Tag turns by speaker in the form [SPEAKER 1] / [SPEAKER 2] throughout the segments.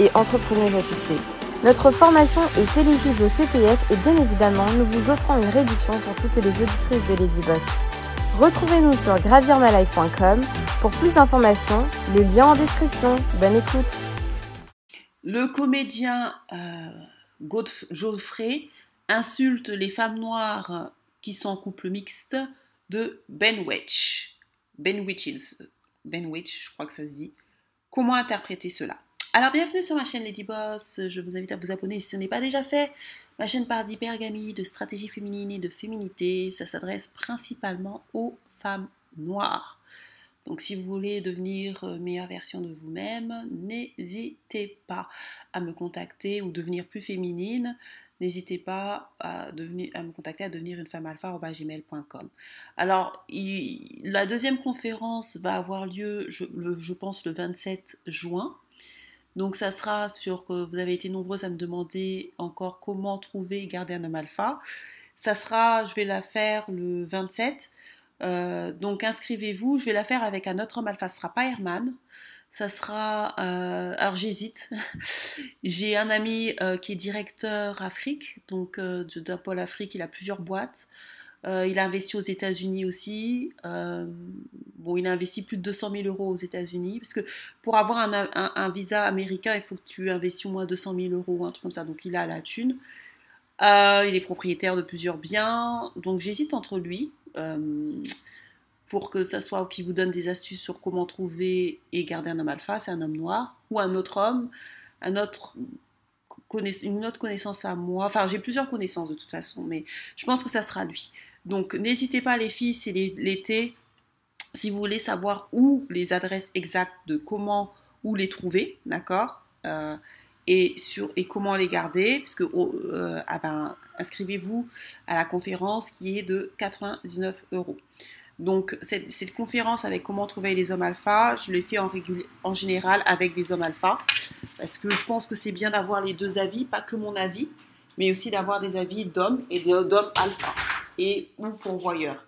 [SPEAKER 1] et entrepreneuse à. Notre formation est éligible au CPF et bien évidemment, nous vous offrons une réduction pour toutes les auditrices de Lady Boss. Retrouvez-nous sur gravirmalife.com pour plus d'informations, le lien en description. Bonne écoute.
[SPEAKER 2] Le comédien euh, Geoffrey insulte les femmes noires qui sont en couple mixte de Ben Witch. Ben. Ben Witch, je crois que ça se dit. Comment interpréter cela? Alors bienvenue sur ma chaîne Lady Boss, je vous invite à vous abonner si ce n'est pas déjà fait. Ma chaîne parle d'hypergamie, de stratégie féminine et de féminité. Ça s'adresse principalement aux femmes noires. Donc si vous voulez devenir euh, meilleure version de vous-même, n'hésitez pas à me contacter ou devenir plus féminine. N'hésitez pas à, me contacter à devenir une femme alpha.gmail.com. Alors, la deuxième conférence va avoir lieu, je pense, le 27 juin. Donc ça sera sur que vous avez été nombreuses à me demander encore comment trouver et garder un homme alpha. Ça sera, je vais la faire le 27. Euh, donc inscrivez-vous. Je vais la faire avec un autre homme alpha. Ce sera pas Herman. Ça sera. Euh, alors j'hésite. J'ai un ami euh, qui est directeur Afrique, donc d'un pôle Afrique. Il a plusieurs boîtes. Euh, il a investi aux États-Unis aussi. Euh, bon, il a investi plus de 200 000 euros aux États-Unis. Parce que pour avoir un, visa américain, il faut que tu investisses au moins 200 000 euros, un truc comme ça. Donc il a la thune. Euh, il est propriétaire de plusieurs biens. Donc j'hésite entre lui. pour que ça soit qui vous donne des astuces sur comment trouver et garder un homme alpha, c'est un homme noir, ou un autre homme, un autre une autre connaissance à moi. Enfin, j'ai plusieurs connaissances de toute façon, mais je pense que ça sera lui. Donc n'hésitez pas les filles, c'est l'été, si vous voulez savoir où les adresses exactes de comment, où les trouver, d'accord euh, et, comment les garder, parce que oh, euh, ah ben, inscrivez-vous à la conférence qui est de 99 euros. Donc cette, cette, conférence avec comment trouver les hommes alpha, je l'ai fait en, en général avec des hommes alpha, parce que je pense que c'est bien d'avoir les deux avis, pas que mon avis, mais aussi d'avoir des avis d'hommes et d'hommes alpha et ou pourvoyeur.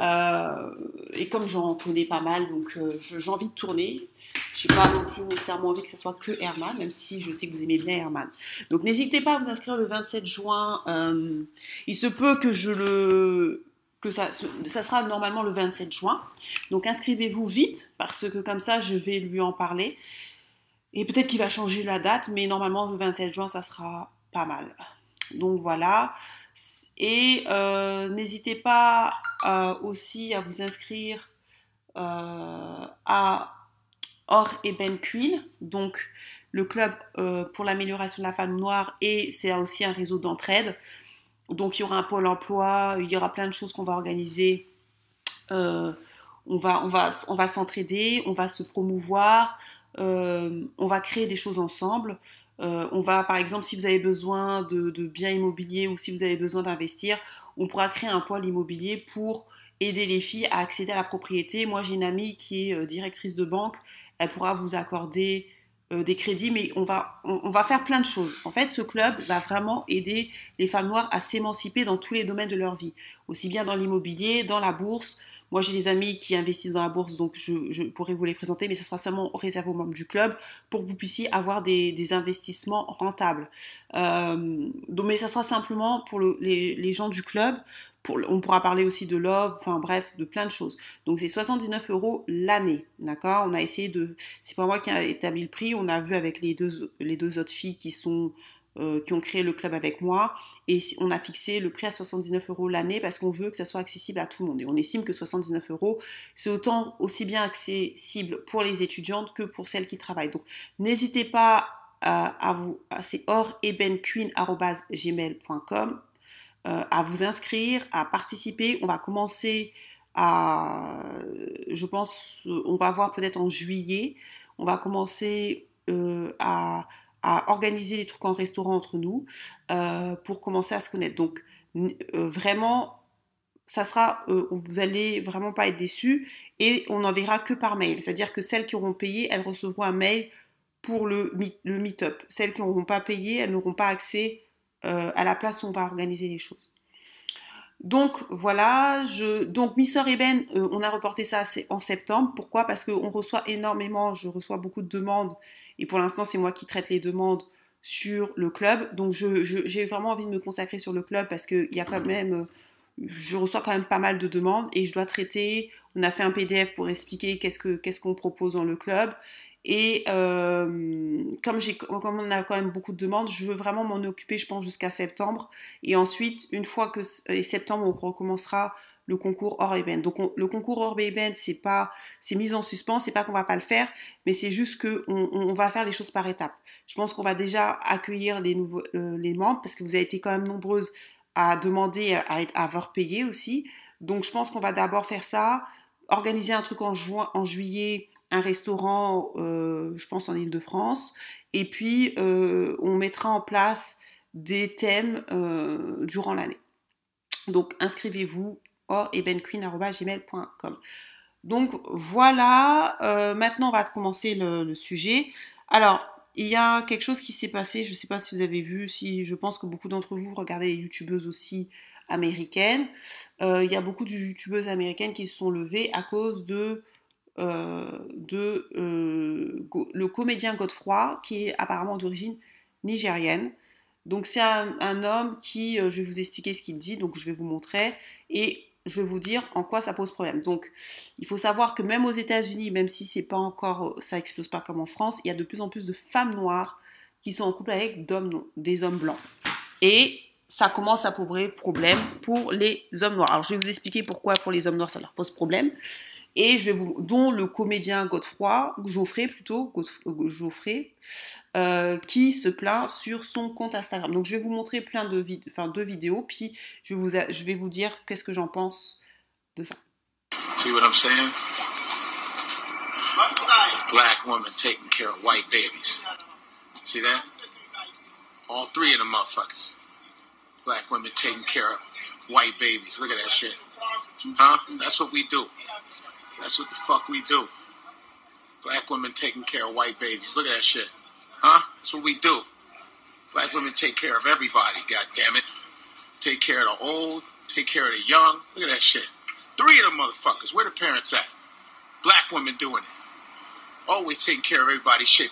[SPEAKER 2] Euh, et comme j'en connais pas mal, donc euh, j'ai envie de tourner. Je n'ai pas non plus nécessairement envie que ce soit que Herman, même si je sais que vous aimez bien Herman. Donc n'hésitez pas à vous inscrire le 27 juin. Euh, il se peut que je le que ça, ça sera normalement le 27 juin. Donc inscrivez-vous vite parce que comme ça je vais lui en parler. Et peut-être qu'il va changer la date, mais normalement le 27 juin ça sera pas mal. Donc voilà. Et euh, n'hésitez pas euh, aussi à vous inscrire euh, à Or et Ben Queen, donc le club pour l'amélioration de la femme noire, et c'est aussi un réseau d'entraide. Donc il y aura un pôle emploi, il y aura plein de choses qu'on va organiser. on va, on va, on va s'entraider, on va se promouvoir, on va créer des choses ensemble. Euh, on va, par exemple, si vous avez besoin de, biens immobiliers ou si vous avez besoin d'investir, on pourra créer un pôle immobilier pour aider les filles à accéder à la propriété. Moi, j'ai une amie qui est euh, directrice de banque. Elle pourra vous accorder euh, des crédits, mais on va, on va faire plein de choses. En fait, ce club va vraiment aider les femmes noires à s'émanciper dans tous les domaines de leur vie, aussi bien dans l'immobilier, dans la bourse, moi, j'ai des amis qui investissent dans la bourse, donc je, pourrais vous les présenter, mais ça sera seulement réservé aux membres du club pour que vous puissiez avoir des, investissements rentables. Euh, donc, mais ça sera simplement pour les, gens du club. On pourra parler aussi de love, enfin bref, de plein de choses. Donc c'est 79 euros l'année, d'accord? On a essayé de, c'est pas moi qui ai établi le prix, on a vu avec les deux, les deux autres filles qui sont euh, qui ont créé le club avec moi. Et on a fixé le prix à 79 euros l'année parce qu'on veut que ça soit accessible à tout le monde. Et on estime que 79 euros, c'est autant aussi bien accessible pour les étudiantes que pour celles qui travaillent. Donc n'hésitez pas à, vous, c'est orebenqueen.gmail.com euh, à vous inscrire, à participer. On va commencer à, je pense, on va voir peut-être en juillet, on va commencer euh, à à organiser des trucs en restaurant entre nous pour commencer à se connaître. Donc vraiment, ça sera, vous allez vraiment pas être déçus et on n'enverra que par mail. C'est-à-dire que celles qui auront payé, elles recevront un mail pour le meet-up. Celles qui n'auront pas payé, elles n'auront pas accès à la place où on va organiser les choses. Donc voilà, je, donc Miss Eben, euh, on a reporté ça en septembre. Pourquoi? Parce qu'on reçoit énormément, je reçois beaucoup de demandes et pour l'instant c'est moi qui traite les demandes sur le club. Donc j'ai vraiment envie de me consacrer sur le club parce qu'il y a quand même, je reçois quand même pas mal de demandes et je dois traiter. On a fait un PDF pour expliquer qu'est-ce qu'on propose dans le club et euh, comme, comme on a quand même beaucoup de demandes, je veux vraiment m'en occuper, je pense, jusqu'à septembre. Et ensuite, une fois que septembre, on recommencera le concours hors event. Donc le concours hors event, c'est pas, c'est mis en suspens, c'est pas qu'on va pas le faire, mais c'est juste que on, va faire les choses par étapes. Je pense qu'on va déjà accueillir les nouveaux, les membres parce que vous avez été quand même nombreuses à demander à, à avoir payé aussi. Donc je pense qu'on va d'abord faire ça, organiser un truc en juin, en juillet un restaurant, euh, je pense en Ile-de-France, et puis euh, on mettra en place des thèmes durant l'année. Donc inscrivez-vous or ebenqueen.gmail.com. Donc voilà, euh, maintenant on va commencer le, sujet. Alors, il y a quelque chose qui s'est passé, je ne sais pas si vous avez vu, si je pense que beaucoup d'entre vous regardez les youtubeuses aussi américaines. il y a beaucoup de youtubeuses américaines qui se sont levées à cause de euh, de euh, le comédien Godefroy, qui est apparemment d'origine nigérienne. Donc c'est un, homme qui, euh, je vais vous expliquer ce qu'il dit, donc je vais vous montrer, et je vais vous dire en quoi ça pose problème. Donc il faut savoir que même aux États-Unis, même si c'est pas encore, ça explose pas comme en France, il y a de plus en plus de femmes noires qui sont en couple avec des hommes blancs. Et ça commence à poser problème pour les hommes noirs. Alors je vais vous expliquer pourquoi pour les hommes noirs ça leur pose problème et je vais vous, dont le comédien Godefroy, Geoffrey plutôt, Geoffrey, euh, qui se plaint sur son compte Instagram. Donc je vais vous montrer plein de vidéos, puis je, vous je vais vous dire qu'est-ce que j'en pense de ça. See what I'm saying? Black woman taking care of white babies. See that? All three of them motherfuckers. Black women taking care of white babies. Look at that shit. Huh? That's what we do. That's what the fuck we do. Black women taking care of white babies. Look at that shit. Huh? That's what we do. Black women take care of everybody, God damn it. Take care of the old, take care of the young. Look at that shit. Three of them motherfuckers. Where the parents at? Black women doing it. Always taking care of everybody. Shit.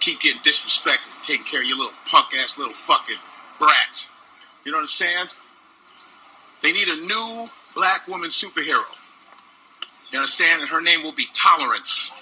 [SPEAKER 2] Keep getting disrespected. Taking care of your little punk ass little fucking brats. You know what I'm saying? They need a new black woman superhero. You understand? And her name will be tolerance.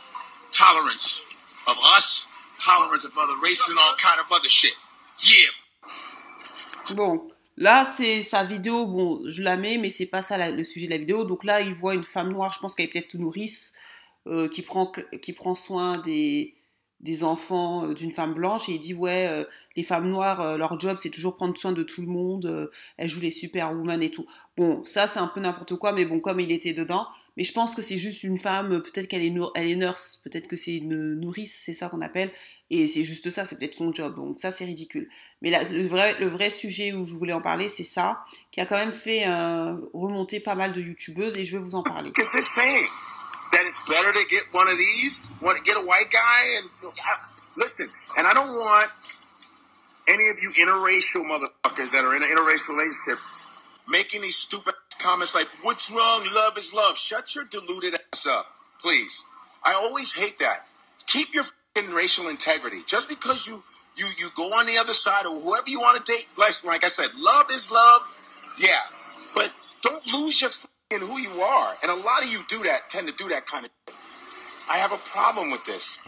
[SPEAKER 2] Tolerance of us, tolerance of other races and all kind of other shit. Yeah. Bon, là c'est sa vidéo, bon, je la mets, mais c'est pas ça le sujet de la vidéo. Donc là, il voit une femme noire, je pense qu'elle est peut-être nourrice, euh, qui, prend, qui prend soin des, des enfants euh, d'une femme blanche et il dit ouais euh, les femmes noires euh, leur job c'est toujours prendre soin de tout le monde elles jouent les superwoman et tout. Bon ça c'est un peu n'importe quoi mais bon comme il était dedans. Mais je pense que c'est juste une femme peut-être qu'elle est nurse peut-être que c'est une nourrice c'est ça qu'on appelle et c'est juste ça c'est peut-être son job. Donc ça c'est ridicule. Mais là, le vrai le vrai sujet où je voulais en parler c'est ça qui a quand même fait remonter pas mal de youtubeuses et je vais vous en parler
[SPEAKER 3] that it's better to get one of these, want to get a white guy, and listen. And I don't want any of you interracial motherfuckers that are in an interracial relationship making these stupid comments like, "What's wrong? Love is love." Shut your deluded ass up, please. I always hate that. Keep your racial integrity. Just because you you you go on the other side or whoever you want to date, bless like I said, love is love. Yeah, but don't lose your in who you are. And a lot of you do that, tend to do that kind of. I have a problem with this.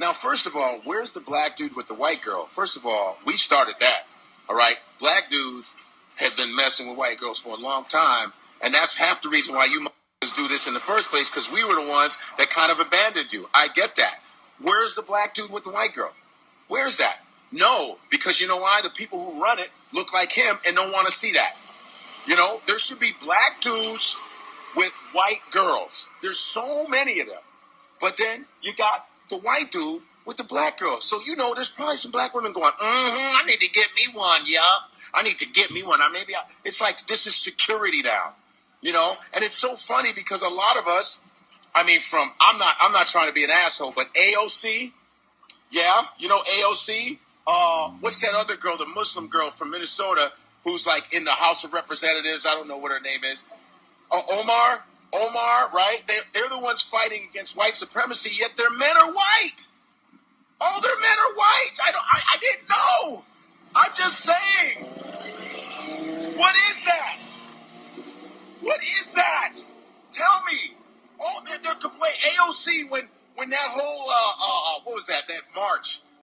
[SPEAKER 3] Now, first of all, where's the black dude with the white girl? First of all, we started that. All right, black dudes have been messing with white girls for a long time, and that's half the reason why you do this in the first place because we were the ones that kind of abandoned you. I get that. Where's the black dude with the white girl? Where's that? No, because you know why? The people who run it look like him and don't want to see that. You know, there should be black dudes with white girls. There's so many of them. But then you got the white dude with the black girl. So you know, there's probably some black women going, mm-hmm, I need to get me one, yup. I need to get me one. I maybe I, it's like this is security now, you know. And it's so funny because a lot of us, I mean, from I'm not I'm not trying to be an asshole, but AOC, yeah, you know AOC. Uh, what's that other girl, the Muslim girl from Minnesota, who's like in the House of Representatives? I don't know what her name is. Uh, Omar, Omar, right? They, they're the ones fighting against white supremacy, yet their men are white. All their men are white. I don't. I, I didn't know. I'm just saying. What is that? What is that? Tell me. Oh, they're, they're complaining. AOC when when that whole uh, uh, uh, what was that? That march